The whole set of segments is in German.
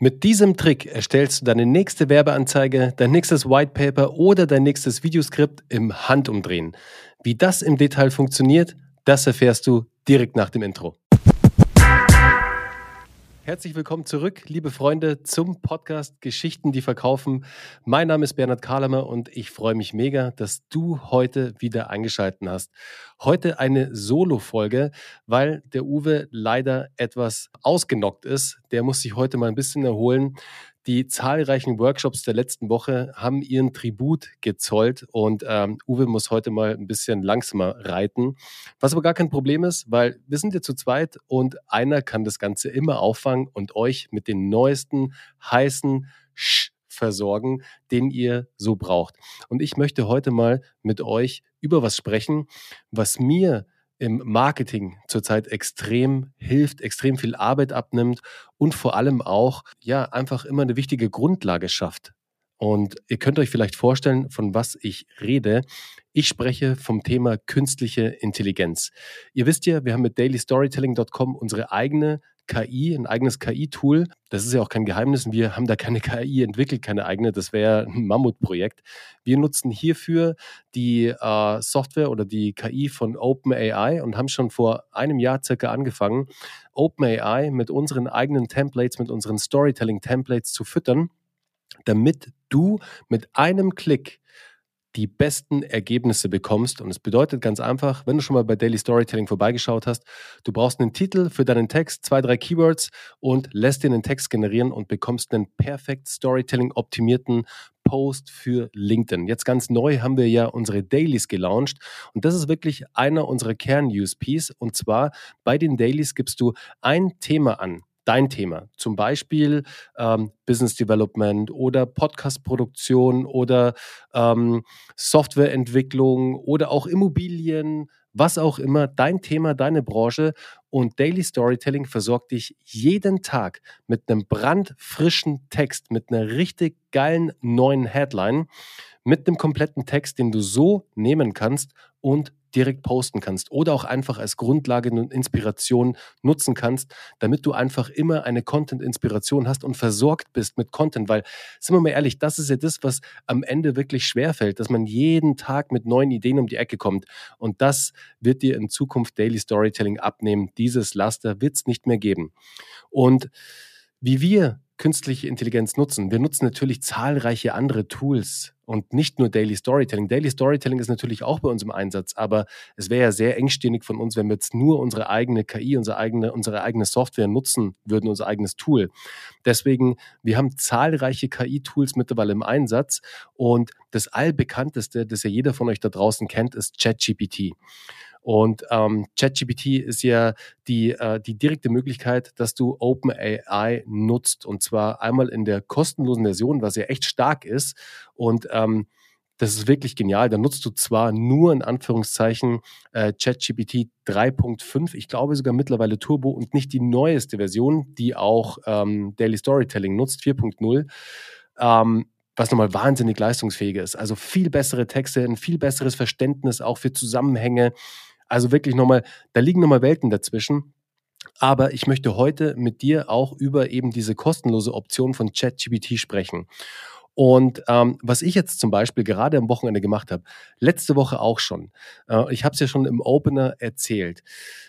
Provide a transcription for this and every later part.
Mit diesem Trick erstellst du deine nächste Werbeanzeige, dein nächstes Whitepaper oder dein nächstes Videoskript im Handumdrehen. Wie das im Detail funktioniert, das erfährst du direkt nach dem Intro. Herzlich willkommen zurück, liebe Freunde, zum Podcast Geschichten, die verkaufen. Mein Name ist Bernhard Kahlemer und ich freue mich mega, dass du heute wieder eingeschaltet hast. Heute eine Solo-Folge, weil der Uwe leider etwas ausgenockt ist. Der muss sich heute mal ein bisschen erholen. Die zahlreichen Workshops der letzten Woche haben ihren Tribut gezollt und ähm, Uwe muss heute mal ein bisschen langsamer reiten. Was aber gar kein Problem ist, weil wir sind ja zu zweit und einer kann das Ganze immer auffangen und euch mit den neuesten, heißen Sch versorgen, den ihr so braucht. Und ich möchte heute mal mit euch über was sprechen, was mir im Marketing zurzeit extrem hilft, extrem viel Arbeit abnimmt und vor allem auch ja einfach immer eine wichtige Grundlage schafft. Und ihr könnt euch vielleicht vorstellen, von was ich rede. Ich spreche vom Thema künstliche Intelligenz. Ihr wisst ja, wir haben mit dailystorytelling.com unsere eigene KI, ein eigenes KI-Tool. Das ist ja auch kein Geheimnis. Wir haben da keine KI entwickelt, keine eigene. Das wäre ein Mammutprojekt. Wir nutzen hierfür die äh, Software oder die KI von OpenAI und haben schon vor einem Jahr circa angefangen, OpenAI mit unseren eigenen Templates, mit unseren Storytelling-Templates zu füttern, damit du mit einem Klick die besten Ergebnisse bekommst. Und es bedeutet ganz einfach, wenn du schon mal bei Daily Storytelling vorbeigeschaut hast, du brauchst einen Titel für deinen Text, zwei, drei Keywords und lässt dir einen Text generieren und bekommst einen perfekt Storytelling optimierten Post für LinkedIn. Jetzt ganz neu haben wir ja unsere Dailies gelauncht und das ist wirklich einer unserer Kern-USPs und zwar bei den Dailies gibst du ein Thema an dein Thema. Zum Beispiel ähm, Business Development oder Podcast-Produktion oder ähm, Softwareentwicklung oder auch Immobilien, was auch immer, dein Thema, deine Branche. Und Daily Storytelling versorgt dich jeden Tag mit einem brandfrischen Text, mit einer richtig geilen neuen Headline, mit einem kompletten Text, den du so nehmen kannst und direkt posten kannst oder auch einfach als Grundlage und Inspiration nutzen kannst, damit du einfach immer eine Content-Inspiration hast und versorgt bist mit Content. Weil, sind wir mal ehrlich, das ist ja das, was am Ende wirklich schwerfällt, dass man jeden Tag mit neuen Ideen um die Ecke kommt. Und das wird dir in Zukunft Daily Storytelling abnehmen. Dieses Laster wird es nicht mehr geben. Und wie wir künstliche Intelligenz nutzen. Wir nutzen natürlich zahlreiche andere Tools und nicht nur Daily Storytelling. Daily Storytelling ist natürlich auch bei uns im Einsatz, aber es wäre ja sehr engstirnig von uns, wenn wir jetzt nur unsere eigene KI, unsere eigene, unsere eigene Software nutzen würden, unser eigenes Tool. Deswegen, wir haben zahlreiche KI-Tools mittlerweile im Einsatz und das allbekannteste, das ja jeder von euch da draußen kennt, ist ChatGPT. Und ähm, ChatGPT ist ja die, äh, die direkte Möglichkeit, dass du OpenAI nutzt. Und zwar einmal in der kostenlosen Version, was ja echt stark ist. Und ähm, das ist wirklich genial. Da nutzt du zwar nur in Anführungszeichen äh, ChatGPT 3.5, ich glaube sogar mittlerweile Turbo und nicht die neueste Version, die auch ähm, Daily Storytelling nutzt, 4.0. Ähm, was nochmal wahnsinnig leistungsfähig ist. Also viel bessere Texte, ein viel besseres Verständnis auch für Zusammenhänge. Also wirklich nochmal, da liegen nochmal Welten dazwischen. Aber ich möchte heute mit dir auch über eben diese kostenlose Option von ChatGPT sprechen. Und ähm, was ich jetzt zum Beispiel gerade am Wochenende gemacht habe, letzte Woche auch schon, äh, ich habe es ja schon im Opener erzählt.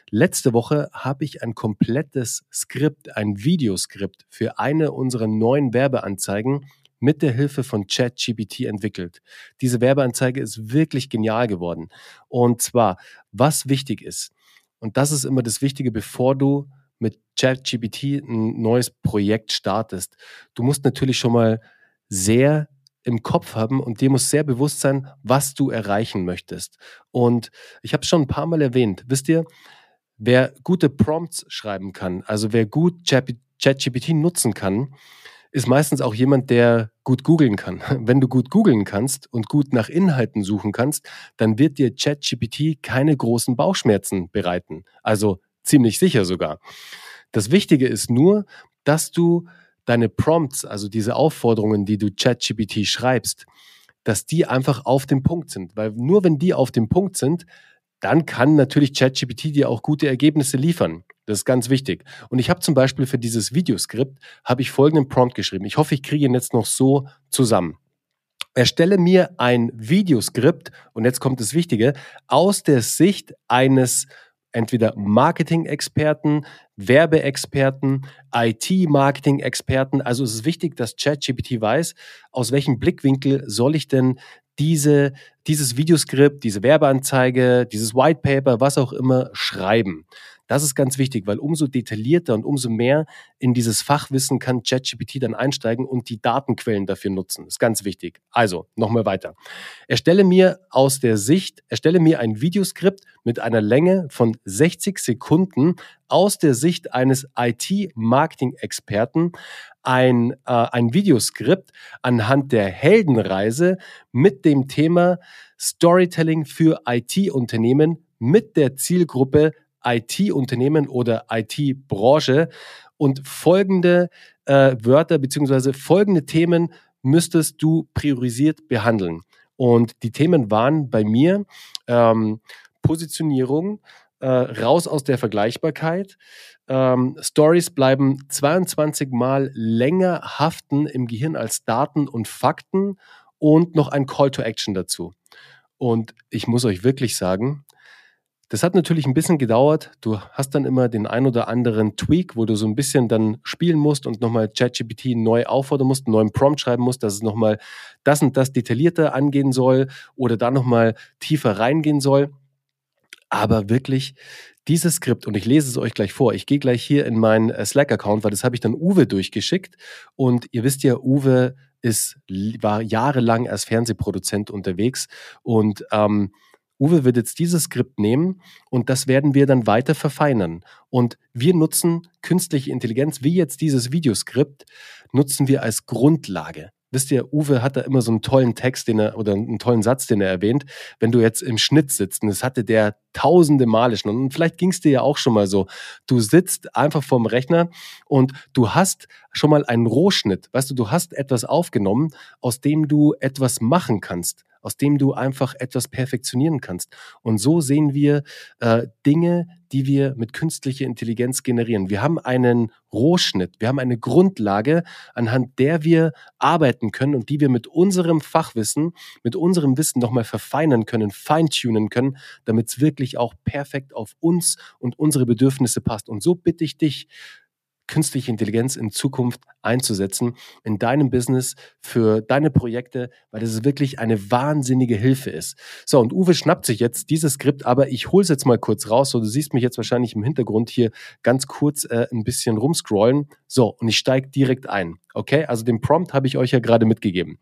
Letzte Woche habe ich ein komplettes Skript, ein Videoskript für eine unserer neuen Werbeanzeigen mit der Hilfe von ChatGPT entwickelt. Diese Werbeanzeige ist wirklich genial geworden. Und zwar, was wichtig ist, und das ist immer das Wichtige, bevor du mit ChatGPT ein neues Projekt startest. Du musst natürlich schon mal sehr im Kopf haben und dir muss sehr bewusst sein, was du erreichen möchtest. Und ich habe es schon ein paar Mal erwähnt. Wisst ihr, wer gute Prompts schreiben kann, also wer gut ChatGPT nutzen kann, ist meistens auch jemand, der gut googeln kann. Wenn du gut googeln kannst und gut nach Inhalten suchen kannst, dann wird dir ChatGPT keine großen Bauchschmerzen bereiten. Also ziemlich sicher sogar. Das Wichtige ist nur, dass du deine Prompts, also diese Aufforderungen, die du ChatGPT schreibst, dass die einfach auf dem Punkt sind. Weil nur wenn die auf dem Punkt sind, dann kann natürlich ChatGPT dir auch gute Ergebnisse liefern. Das ist ganz wichtig. Und ich habe zum Beispiel für dieses Videoskript habe ich folgenden Prompt geschrieben. Ich hoffe, ich kriege ihn jetzt noch so zusammen. Erstelle mir ein Videoskript, und jetzt kommt das Wichtige, aus der Sicht eines entweder Marketing-Experten, Werbeexperten, IT-Marketing-Experten. Also es ist wichtig, dass ChatGPT weiß, aus welchem Blickwinkel soll ich denn diese, dieses Videoskript, diese Werbeanzeige, dieses White Paper, was auch immer schreiben. Das ist ganz wichtig, weil umso detaillierter und umso mehr in dieses Fachwissen kann ChatGPT dann einsteigen und die Datenquellen dafür nutzen. Das ist ganz wichtig. Also, nochmal weiter. Erstelle mir aus der Sicht, erstelle mir ein Videoskript mit einer Länge von 60 Sekunden aus der Sicht eines IT-Marketing-Experten ein, äh, ein Videoskript anhand der Heldenreise mit dem Thema Storytelling für IT-Unternehmen mit der Zielgruppe IT-Unternehmen oder IT-Branche und folgende äh, Wörter beziehungsweise folgende Themen müsstest du priorisiert behandeln. Und die Themen waren bei mir ähm, Positionierung, äh, raus aus der Vergleichbarkeit. Ähm, Stories bleiben 22 Mal länger haften im Gehirn als Daten und Fakten und noch ein Call to Action dazu. Und ich muss euch wirklich sagen, das hat natürlich ein bisschen gedauert. Du hast dann immer den ein oder anderen Tweak, wo du so ein bisschen dann spielen musst und nochmal ChatGPT neu auffordern musst, einen neuen Prompt schreiben musst, dass es nochmal das und das detaillierter angehen soll oder da nochmal tiefer reingehen soll. Aber wirklich, dieses Skript, und ich lese es euch gleich vor, ich gehe gleich hier in meinen äh, Slack-Account, weil das habe ich dann Uwe durchgeschickt. Und ihr wisst ja, Uwe ist, war jahrelang als Fernsehproduzent unterwegs und ähm, Uwe wird jetzt dieses Skript nehmen und das werden wir dann weiter verfeinern. Und wir nutzen künstliche Intelligenz, wie jetzt dieses Videoskript, nutzen wir als Grundlage. Wisst ihr, Uwe hat da immer so einen tollen Text, den er, oder einen tollen Satz, den er erwähnt. Wenn du jetzt im Schnitt sitzt, und das hatte der tausende Male schon, und vielleicht ging es dir ja auch schon mal so, du sitzt einfach vorm Rechner und du hast schon mal einen Rohschnitt. Weißt du, du hast etwas aufgenommen, aus dem du etwas machen kannst aus dem du einfach etwas perfektionieren kannst. Und so sehen wir äh, Dinge, die wir mit künstlicher Intelligenz generieren. Wir haben einen Rohschnitt, wir haben eine Grundlage, anhand der wir arbeiten können und die wir mit unserem Fachwissen, mit unserem Wissen nochmal verfeinern können, feintunen können, damit es wirklich auch perfekt auf uns und unsere Bedürfnisse passt. Und so bitte ich dich, künstliche Intelligenz in Zukunft einzusetzen in deinem Business für deine Projekte, weil das wirklich eine wahnsinnige Hilfe ist. So, und Uwe schnappt sich jetzt dieses Skript, aber ich hole es jetzt mal kurz raus. So, du siehst mich jetzt wahrscheinlich im Hintergrund hier ganz kurz äh, ein bisschen rumscrollen. So, und ich steige direkt ein. Okay, also den Prompt habe ich euch ja gerade mitgegeben.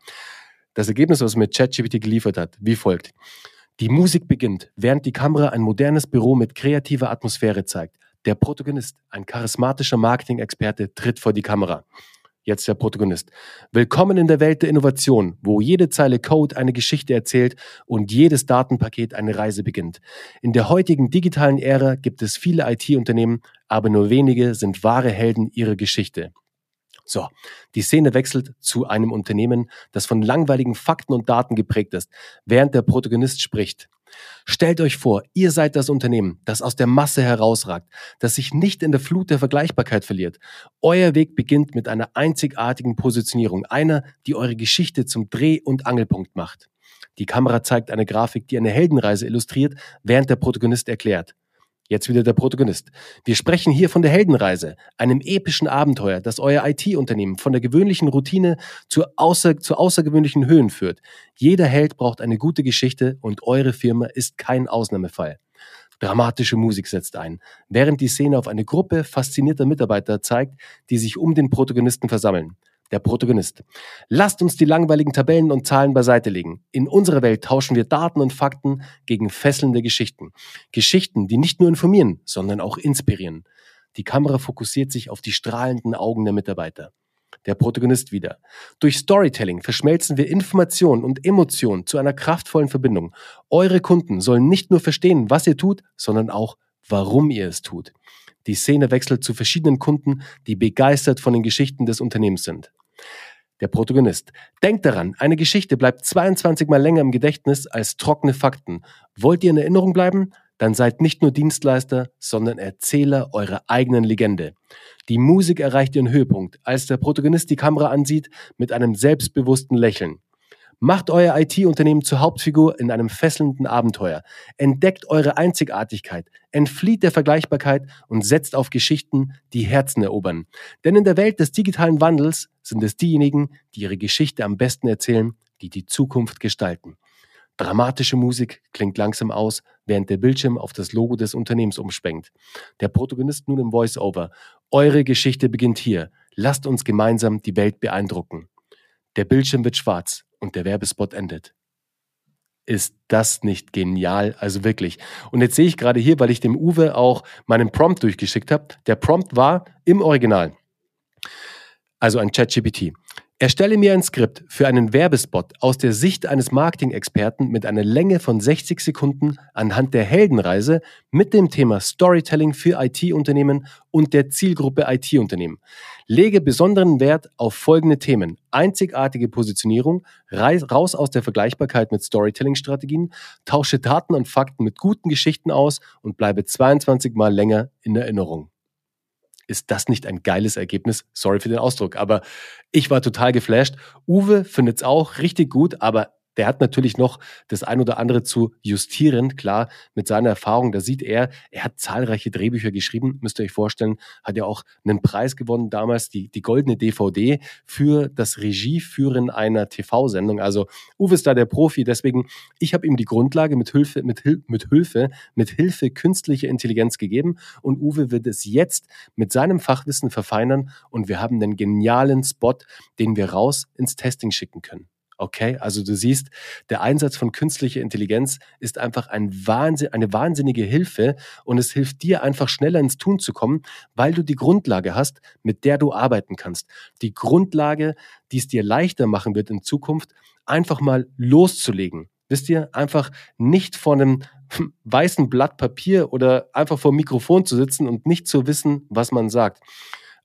Das Ergebnis, was mir ChatGPT geliefert hat, wie folgt. Die Musik beginnt, während die Kamera ein modernes Büro mit kreativer Atmosphäre zeigt. Der Protagonist, ein charismatischer Marketing-Experte, tritt vor die Kamera. Jetzt der Protagonist. Willkommen in der Welt der Innovation, wo jede Zeile Code eine Geschichte erzählt und jedes Datenpaket eine Reise beginnt. In der heutigen digitalen Ära gibt es viele IT-Unternehmen, aber nur wenige sind wahre Helden ihrer Geschichte. So, die Szene wechselt zu einem Unternehmen, das von langweiligen Fakten und Daten geprägt ist, während der Protagonist spricht. Stellt euch vor, ihr seid das Unternehmen, das aus der Masse herausragt, das sich nicht in der Flut der Vergleichbarkeit verliert. Euer Weg beginnt mit einer einzigartigen Positionierung, einer, die eure Geschichte zum Dreh- und Angelpunkt macht. Die Kamera zeigt eine Grafik, die eine Heldenreise illustriert, während der Protagonist erklärt. Jetzt wieder der Protagonist. Wir sprechen hier von der Heldenreise, einem epischen Abenteuer, das euer IT-Unternehmen von der gewöhnlichen Routine zu, außer, zu außergewöhnlichen Höhen führt. Jeder Held braucht eine gute Geschichte und eure Firma ist kein Ausnahmefall. Dramatische Musik setzt ein, während die Szene auf eine Gruppe faszinierter Mitarbeiter zeigt, die sich um den Protagonisten versammeln der Protagonist. Lasst uns die langweiligen Tabellen und Zahlen beiseite legen. In unserer Welt tauschen wir Daten und Fakten gegen fesselnde Geschichten. Geschichten, die nicht nur informieren, sondern auch inspirieren. Die Kamera fokussiert sich auf die strahlenden Augen der Mitarbeiter. Der Protagonist wieder. Durch Storytelling verschmelzen wir Information und Emotion zu einer kraftvollen Verbindung. Eure Kunden sollen nicht nur verstehen, was ihr tut, sondern auch, warum ihr es tut. Die Szene wechselt zu verschiedenen Kunden, die begeistert von den Geschichten des Unternehmens sind. Der Protagonist. Denkt daran, eine Geschichte bleibt 22 mal länger im Gedächtnis als trockene Fakten. Wollt ihr in Erinnerung bleiben? dann seid nicht nur Dienstleister, sondern Erzähler eurer eigenen Legende. Die Musik erreicht ihren Höhepunkt, als der Protagonist die Kamera ansieht mit einem selbstbewussten Lächeln. Macht euer IT-Unternehmen zur Hauptfigur in einem fesselnden Abenteuer. Entdeckt eure Einzigartigkeit, entflieht der Vergleichbarkeit und setzt auf Geschichten, die Herzen erobern. Denn in der Welt des digitalen Wandels sind es diejenigen, die ihre Geschichte am besten erzählen, die die Zukunft gestalten. Dramatische Musik klingt langsam aus, während der Bildschirm auf das Logo des Unternehmens umschwenkt. Der Protagonist nun im Voice-Over. Eure Geschichte beginnt hier. Lasst uns gemeinsam die Welt beeindrucken. Der Bildschirm wird schwarz und der Werbespot endet. Ist das nicht genial? Also wirklich. Und jetzt sehe ich gerade hier, weil ich dem Uwe auch meinen Prompt durchgeschickt habe. Der Prompt war im Original. Also ein ChatGPT. Erstelle mir ein Skript für einen Werbespot aus der Sicht eines Marketing-Experten mit einer Länge von 60 Sekunden anhand der Heldenreise mit dem Thema Storytelling für IT-Unternehmen und der Zielgruppe IT-Unternehmen. Lege besonderen Wert auf folgende Themen. Einzigartige Positionierung, raus aus der Vergleichbarkeit mit Storytelling-Strategien, tausche Daten und Fakten mit guten Geschichten aus und bleibe 22 Mal länger in Erinnerung. Ist das nicht ein geiles Ergebnis? Sorry für den Ausdruck, aber ich war total geflasht. Uwe findet es auch richtig gut, aber der hat natürlich noch das ein oder andere zu justieren. Klar, mit seiner Erfahrung, da sieht er, er hat zahlreiche Drehbücher geschrieben, müsst ihr euch vorstellen, hat ja auch einen Preis gewonnen damals, die, die goldene DVD für das Regieführen einer TV-Sendung. Also Uwe ist da der Profi, deswegen, ich habe ihm die Grundlage mit Hilfe, mit, mit Hilfe, mit Hilfe künstlicher Intelligenz gegeben und Uwe wird es jetzt mit seinem Fachwissen verfeinern und wir haben einen genialen Spot, den wir raus ins Testing schicken können. Okay, also du siehst, der Einsatz von künstlicher Intelligenz ist einfach ein Wahnsinn, eine wahnsinnige Hilfe und es hilft dir einfach schneller ins Tun zu kommen, weil du die Grundlage hast, mit der du arbeiten kannst. Die Grundlage, die es dir leichter machen wird in Zukunft, einfach mal loszulegen. Wisst ihr, einfach nicht vor einem weißen Blatt Papier oder einfach vor dem Mikrofon zu sitzen und nicht zu wissen, was man sagt.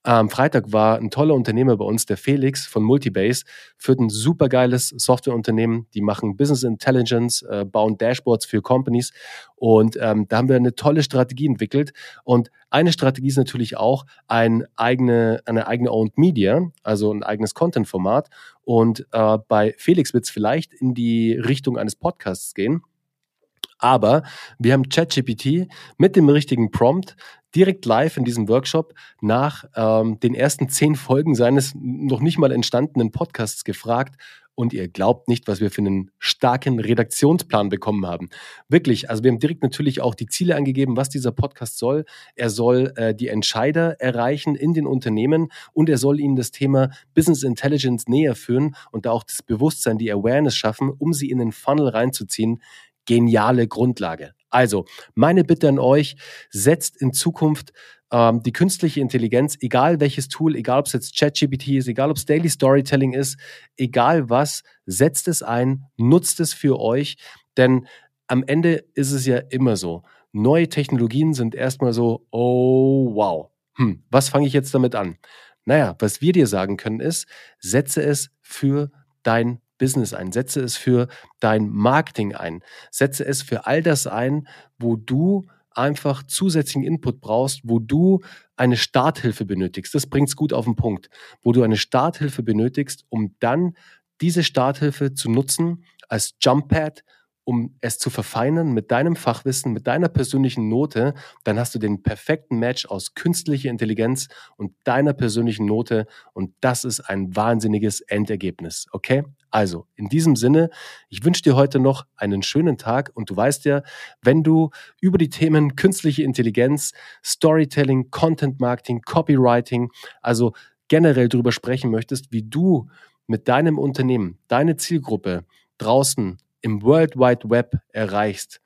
Am Freitag war ein toller Unternehmer bei uns, der Felix von Multibase, führt ein supergeiles Softwareunternehmen. Die machen Business Intelligence, äh, bauen Dashboards für Companies. Und ähm, da haben wir eine tolle Strategie entwickelt. Und eine Strategie ist natürlich auch ein eigene, eine eigene Owned Media, also ein eigenes Content-Format. Und äh, bei Felix wird es vielleicht in die Richtung eines Podcasts gehen. Aber wir haben ChatGPT mit dem richtigen Prompt direkt live in diesem Workshop nach ähm, den ersten zehn Folgen seines noch nicht mal entstandenen Podcasts gefragt. Und ihr glaubt nicht, was wir für einen starken Redaktionsplan bekommen haben. Wirklich, also wir haben direkt natürlich auch die Ziele angegeben, was dieser Podcast soll. Er soll äh, die Entscheider erreichen in den Unternehmen und er soll ihnen das Thema Business Intelligence näher führen und da auch das Bewusstsein, die Awareness schaffen, um sie in den Funnel reinzuziehen geniale Grundlage. Also, meine Bitte an euch, setzt in Zukunft ähm, die künstliche Intelligenz, egal welches Tool, egal ob es jetzt ChatGPT ist, egal ob es Daily Storytelling ist, egal was, setzt es ein, nutzt es für euch, denn am Ende ist es ja immer so. Neue Technologien sind erstmal so, oh wow, hm, was fange ich jetzt damit an? Naja, was wir dir sagen können ist, setze es für dein Business ein, setze es für dein Marketing ein, setze es für all das ein, wo du einfach zusätzlichen Input brauchst, wo du eine Starthilfe benötigst. Das bringt es gut auf den Punkt, wo du eine Starthilfe benötigst, um dann diese Starthilfe zu nutzen als Jump Pad, um es zu verfeinern mit deinem Fachwissen, mit deiner persönlichen Note, dann hast du den perfekten Match aus künstlicher Intelligenz und deiner persönlichen Note und das ist ein wahnsinniges Endergebnis. Okay? Also, in diesem Sinne, ich wünsche dir heute noch einen schönen Tag und du weißt ja, wenn du über die Themen künstliche Intelligenz, Storytelling, Content Marketing, Copywriting, also generell darüber sprechen möchtest, wie du mit deinem Unternehmen, deine Zielgruppe draußen im World Wide Web erreichst,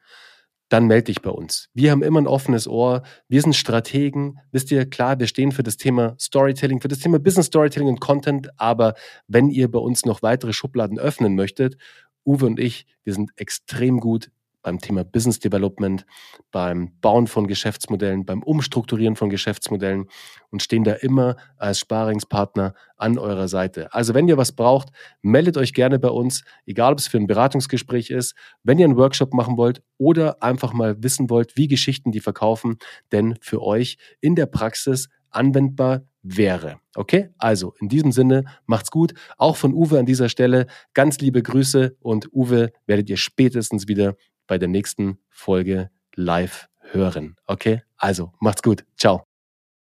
dann melde dich bei uns. Wir haben immer ein offenes Ohr. Wir sind Strategen. Wisst ihr, klar, wir stehen für das Thema Storytelling, für das Thema Business Storytelling und Content. Aber wenn ihr bei uns noch weitere Schubladen öffnen möchtet, Uwe und ich, wir sind extrem gut beim Thema Business Development, beim Bauen von Geschäftsmodellen, beim Umstrukturieren von Geschäftsmodellen und stehen da immer als Sparingspartner an eurer Seite. Also wenn ihr was braucht, meldet euch gerne bei uns, egal ob es für ein Beratungsgespräch ist, wenn ihr einen Workshop machen wollt oder einfach mal wissen wollt, wie Geschichten die verkaufen, denn für euch in der Praxis anwendbar wäre. Okay? Also in diesem Sinne, macht's gut. Auch von Uwe an dieser Stelle ganz liebe Grüße und Uwe werdet ihr spätestens wieder bei der nächsten Folge live hören. Okay? Also macht's gut. Ciao.